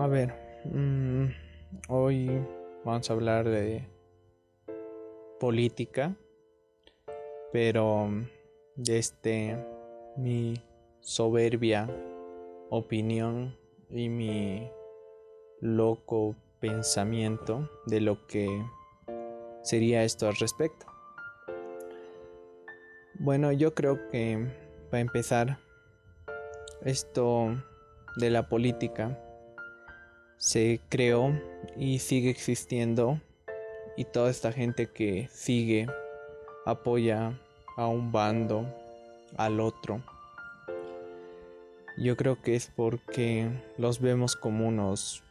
A ver, mm, hoy vamos a hablar de política, pero desde este, mi soberbia opinión y mi loco pensamiento de lo que sería esto al respecto. Bueno, yo creo que para empezar, esto de la política se creó y sigue existiendo y toda esta gente que sigue apoya a un bando, al otro. Yo creo que es porque los vemos como unos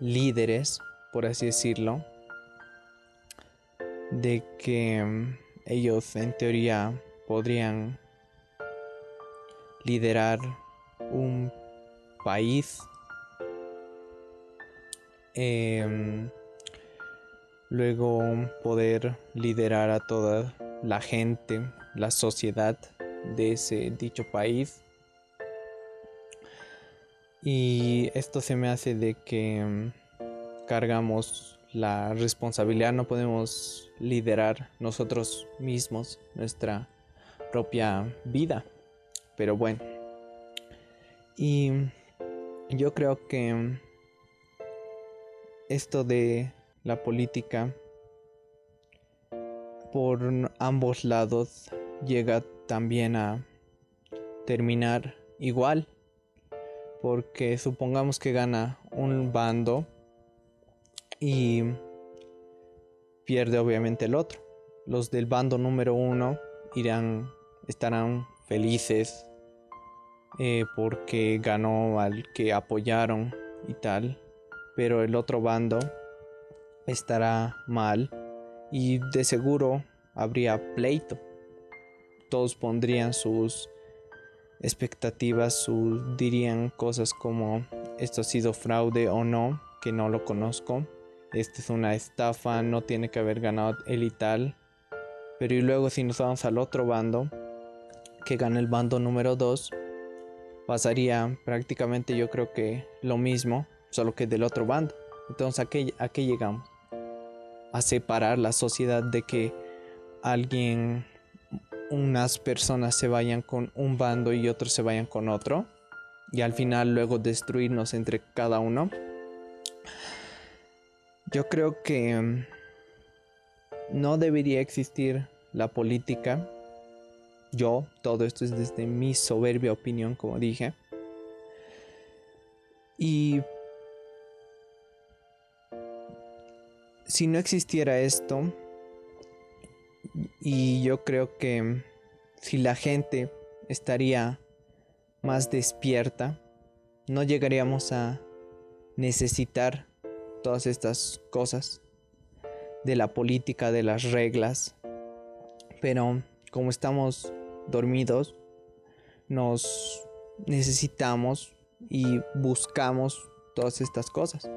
líderes, por así decirlo, de que ellos en teoría podrían liderar un país em, luego poder liderar a toda la gente la sociedad de ese dicho país y esto se me hace de que em, cargamos la responsabilidad, no podemos liderar nosotros mismos nuestra propia vida. Pero bueno. Y yo creo que esto de la política por ambos lados llega también a terminar igual. Porque supongamos que gana un bando y pierde obviamente el otro. Los del bando número uno irán, estarán felices eh, porque ganó al que apoyaron y tal, pero el otro bando estará mal y de seguro habría pleito. Todos pondrían sus expectativas, dirían cosas como esto ha sido fraude o no, que no lo conozco esta es una estafa, no tiene que haber ganado él y tal. Pero y luego si nos vamos al otro bando, que gana el bando número 2, pasaría prácticamente yo creo que lo mismo, solo que del otro bando. Entonces, ¿a qué, a qué llegamos? A separar la sociedad de que alguien, unas personas se vayan con un bando y otros se vayan con otro. Y al final luego destruirnos entre cada uno. Yo creo que mm, no debería existir la política. Yo, todo esto es desde mi soberbia opinión, como dije. Y si no existiera esto, y yo creo que si la gente estaría más despierta, no llegaríamos a necesitar todas estas cosas de la política, de las reglas. Pero como estamos dormidos, nos necesitamos y buscamos todas estas cosas.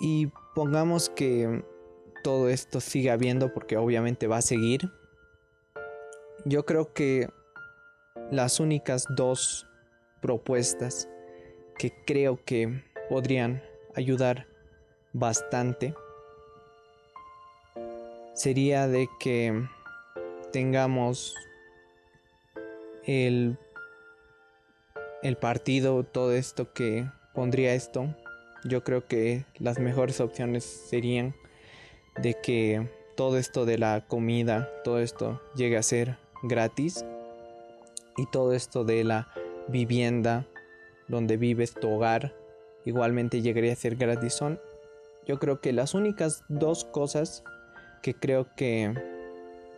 Y pongamos que todo esto siga habiendo porque obviamente va a seguir. Yo creo que las únicas dos propuestas que creo que podrían ayudar bastante sería de que tengamos el, el partido, todo esto que pondría esto. Yo creo que las mejores opciones serían de que todo esto de la comida, todo esto llegue a ser gratis y todo esto de la vivienda donde vives tu hogar igualmente llegaría a ser gratis. Son yo creo que las únicas dos cosas que creo que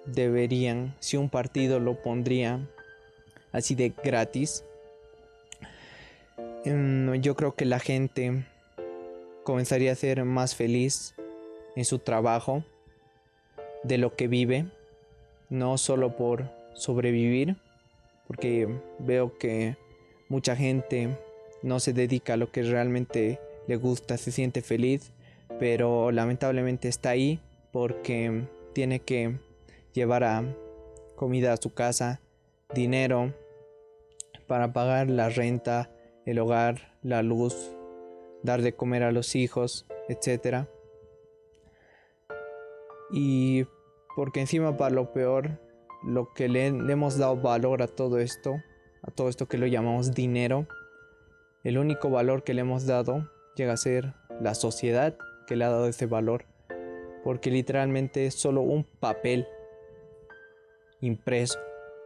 deberían, si un partido lo pondría así de gratis, em, yo creo que la gente comenzaría a ser más feliz en su trabajo, de lo que vive, no solo por sobrevivir, porque veo que mucha gente no se dedica a lo que realmente le gusta, se siente feliz, pero lamentablemente está ahí porque tiene que llevar a comida a su casa, dinero para pagar la renta, el hogar, la luz, dar de comer a los hijos, etc. Y porque encima para lo peor, lo que le, hemos dado valor a todo esto, a todo esto que lo llamamos dinero, el único valor que le hemos dado llega a ser la sociedad que le ha dado ese valor. Porque literalmente es solo un papel impreso.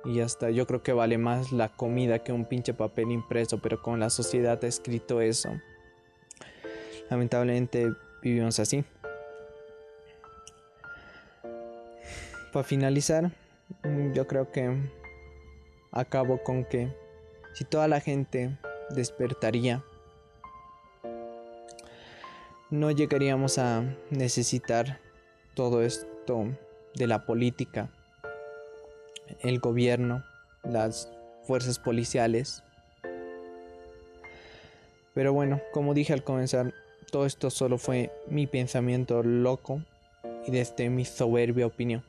Y ya está, yo creo que vale más la comida que un pinche papel impreso, pero con la sociedad ha escrito eso. Lamentablemente vivimos así. Para finalizar, yo creo que acabo con que si toda la gente despertaría, no llegaríamos a necesitar todo esto de la política, el gobierno, las fuerzas policiales. Pero bueno, como dije al comenzar, todo esto solo fue mi pensamiento loco y desde mi soberbia opinión.